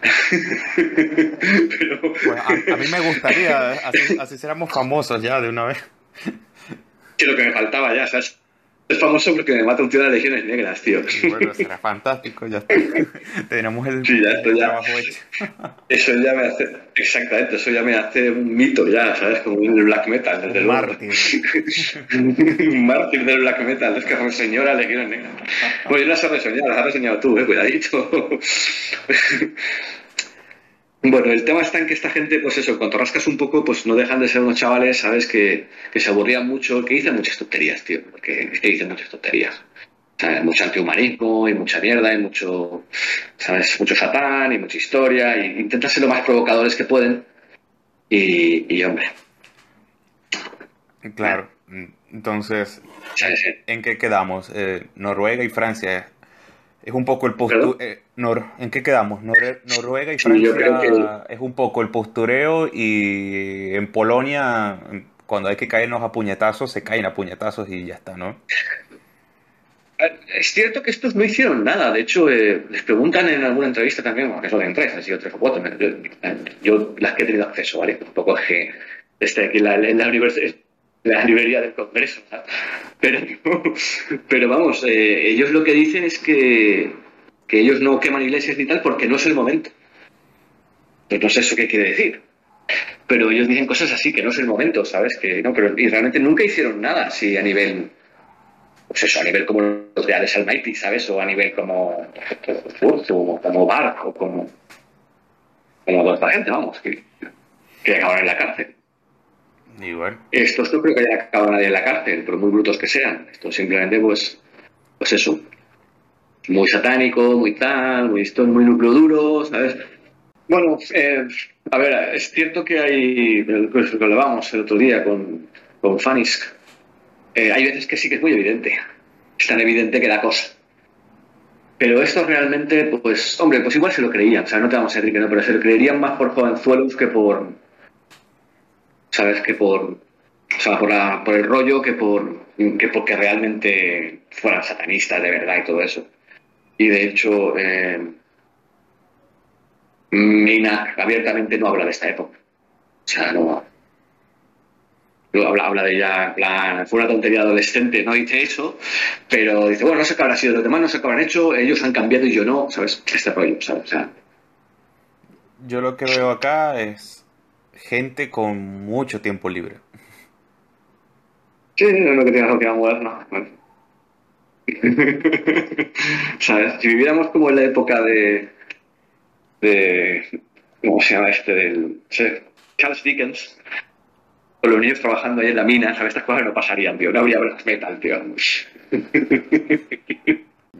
Pero... a, mí me gustaría, así, así seramos famosos ya de una vez. Que lo que me faltaba ya, ¿sabes? Es famoso porque me mata un tío de las legiones negras, tío. Bueno, será fantástico, ya está. Tenemos el, sí, ya, esto ya, trabajo hecho. Eso ya me hace, exactamente, eso ya me hace un mito ya, ¿sabes? Como un black metal, desde un mártir. un mártir del black metal, es que reseñó las legiones negras. Bueno, yo las he reseñado, las has reseñado tú, eh, cuidadito. Bueno, el tema está en que esta gente, pues eso, cuando rascas un poco, pues no dejan de ser unos chavales, ¿sabes? Que, se aburrían mucho, que dicen muchas tonterías, tío, porque es que dicen muchas tonterías. Mucho antihumanismo y mucha mierda y mucho, ¿sabes? Mucho satán y mucha historia y intentan ser lo más provocadores que pueden y, hombre. Claro, entonces, ¿en qué quedamos? Eh, Noruega y Francia es un poco el postureo. Eh, ¿En qué quedamos? Noruega y Francia es un poco el postureo y en Polonia, cuando hay que caernos a puñetazos, se caen a puñetazos y ya está, ¿no? Eh, es cierto que estos no hicieron nada. De hecho, eh, les preguntan en alguna entrevista también, que son en tres, han sido tres o cuatro. Yo, las que he tenido acceso, ¿vale? Un poco que desde aquí en la, universidad la librería del Congreso. Pero, pero vamos, eh, ellos lo que dicen es que, que ellos no queman iglesias ni tal porque no es el momento. Pues no sé eso qué quiere decir. Pero ellos dicen cosas así, que no es el momento, ¿sabes? Que no, pero y realmente nunca hicieron nada así a nivel, pues eso, a nivel como los de Alex Almighty, ¿sabes? O a nivel como, como, como Bark o como, como esta gente, vamos, que, que acaban en la cárcel. Igual. Estos no creo que haya acabado nadie en la cárcel, por muy brutos que sean. Esto simplemente, pues, pues eso. Muy satánico, muy tal, muy, muy núcleo duro, ¿sabes? Bueno, eh, a ver, es cierto que hay, pues, lo hablábamos el otro día con, con Fanisk, eh, hay veces que sí que es muy evidente, es tan evidente que da cosa. Pero esto realmente, pues, hombre, pues igual se lo creían, o sea, no te vamos a decir que no, pero se lo creerían más por jovenzuelos que por, ¿sabes? Que por, o sea, por, la, por el rollo que por que porque realmente fueran satanistas de verdad y todo eso. Y de hecho, eh, abiertamente no habla de esta época. O sea, no. Habla, habla de ella, en plan, fue una tontería adolescente, no dice eso, pero dice, bueno, no sé qué habrá sido, los demás no sé qué habrán hecho, ellos han cambiado y yo no, ¿sabes? Este rollo, ¿sabes? O sea, Yo lo que veo acá es gente con mucho tiempo libre. sí, no es lo que la sociedad moderna. ¿Sabes? Si viviéramos como en la época de, de ¿cómo se llama este? Del, Charles Dickens, con los niños trabajando ahí en la mina, ¿sabes? Estas cosas no pasarían, tío. No habría black metal, tío.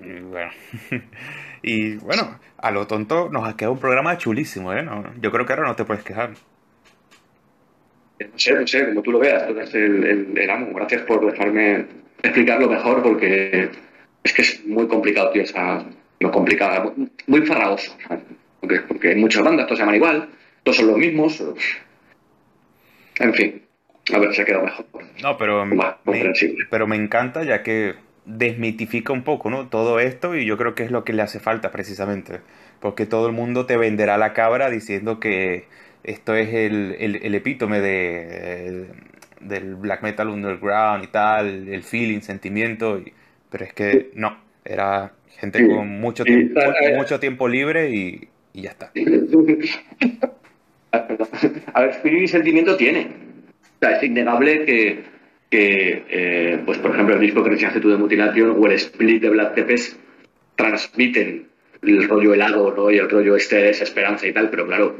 Y bueno. y bueno, a lo tonto nos ha quedado un programa chulísimo, ¿eh? No- yo creo que ahora no te puedes quejar. No sé, no sé, como tú lo veas, tú eres el, el, el amo. Gracias por dejarme explicarlo mejor porque es que es muy complicado, tío. O sea, lo complicado, muy, farragoso. Porque, porque hay muchas bandas, todos se llaman igual, todos son los mismos. En fin, a ver, se ha quedado mejor. No, pero Más me, pero me encanta ya que desmitifica un poco, ¿no? Todo esto y yo creo que es lo que le hace falta precisamente. Porque todo el mundo te venderá la cabra diciendo que esto es el, el, el epítome de, el- del black metal underground y tal, el feeling, sentimiento, y- pero es que no, era gente Sí. con mucho Sí, tiempo, eh, mucho tiempo libre y, y ya está. A ver, espíritu y sentimiento tiene. O sea, es innegable que, que eh, pues por ejemplo, el disco que mencionaste tú de Mutilation o el split de Black Tepes transmiten el rollo helado, ¿no? Y el rollo este de desesperanza y tal, pero claro,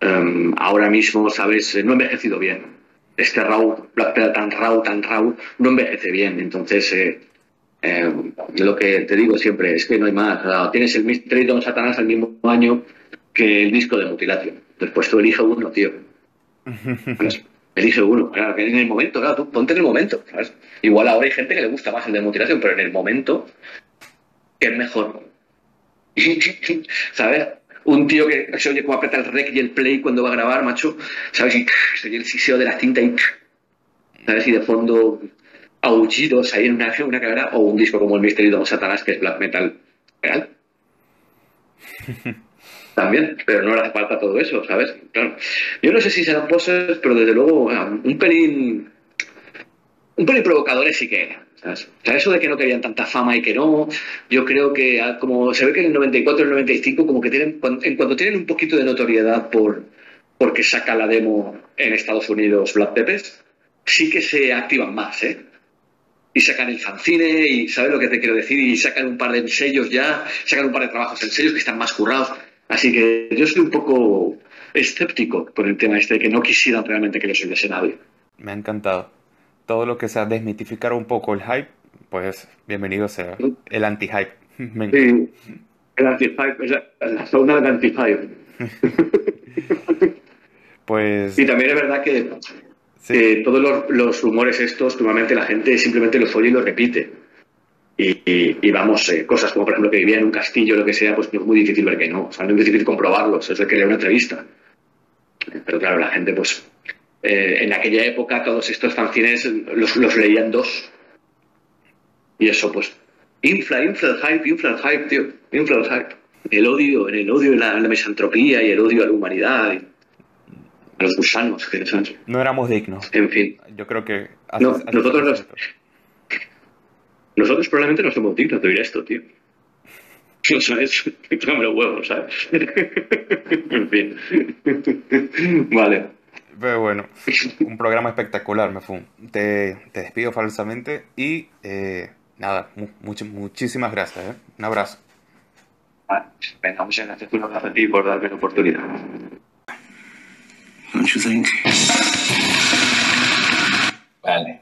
em, ahora mismo, ¿sabes? No ha envejecido bien. Este raw, tan raw, tan raw, no envejece bien. Entonces, eh, eh, lo que te digo siempre es que no hay más. O sea, tienes el Don Satanás al mismo año que el disco de Mutilación. Después tú elige uno, tío. ¿Sabes? Elige uno. Claro, que en el momento, claro, tú ponte en el momento. ¿sabes? Igual ahora hay gente que le gusta más el de Mutilación, pero en el momento es mejor. ¿Sabes? Un tío que se oye como aprieta el rec y el play cuando va a grabar, macho, ¿sabes? Y se oye el siseo de la cinta y, ¿sabes? Y de fondo aullidos ahí en una, una carrera, o un disco como el Mystery Don Satanás, que es black metal real. También, pero no le hace falta todo eso, ¿sabes? Claro. Yo no sé si serán poses, pero desde luego, bueno, un pelín. Un pelín provocadores sí que eran. Eso de que no querían tanta fama y que no, yo creo que ah, como se ve que en el 94 y el 95 como que tienen, en cuanto tienen un poquito de notoriedad por porque saca la demo en Estados Unidos Black Pepes, sí que se activan más, ¿eh? Y sacan el fanzine y sabes lo que te quiero decir y sacan un par de sellos ya, sacan un par de trabajos en sellos que están más currados. Así que yo estoy un poco escéptico con el tema este de que no quisieran realmente que les oyese nadie. Me ha encantado. Todo lo que sea desmitificar un poco el hype, pues bienvenido sea el anti-hype. Sí, el anti-hype, es la, la zona del anti-hype. Pues Y también es verdad que, sí, que todos los, los rumores estos, normalmente la gente simplemente los oye y los repite. Y, y- y vamos, eh, cosas como por ejemplo que vivía en un castillo o lo que sea, pues es muy difícil ver que no. O sea, no es difícil comprobarlos, es el que lee una entrevista. Pero claro, la gente, pues, eh, en aquella época todos estos fanzines los, los leían dos. Y eso, pues, infla, infla el hype, infla el hype, tío, infla el hype. El odio, el odio y la, la misantropía y el odio a la humanidad. y- a los gusanos. Que son... No éramos dignos. En fin. Yo creo que... no, nosotros, nos... nosotros probablemente no somos dignos de oír esto, tío. No sabes, los huevos, ¿sabes? en fin. vale. Pero bueno, un programa espectacular, me fue. Te, te despido falsamente y eh, nada, muchísimas ¿eh? ah, gracias. Un abrazo. Venga, muchas gracias por hablar y por darme la oportunidad. Don't you think? Vale.